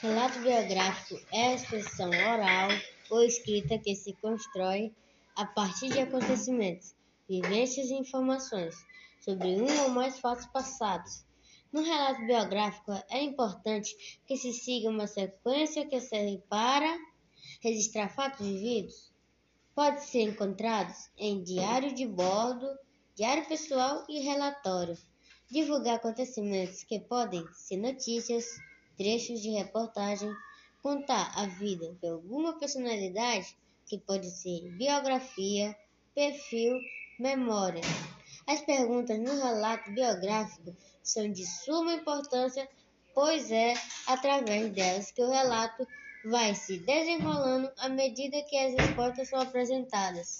Relato biográfico é a expressão oral ou escrita que se constrói a partir de acontecimentos, vivências e informações sobre um ou mais fatos passados. No relato biográfico, é importante que se siga uma sequência que serve para registrar fatos vividos. Pode ser encontrados em diário de bordo, diário pessoal e relatório. Divulgar acontecimentos que podem ser notícias, trechos de reportagem, contar a vida de alguma personalidade, que pode ser biografia, perfil, memória. As perguntas no relato biográfico são de suma importância, pois é através delas que o relato vai se desenrolando à medida que as respostas são apresentadas.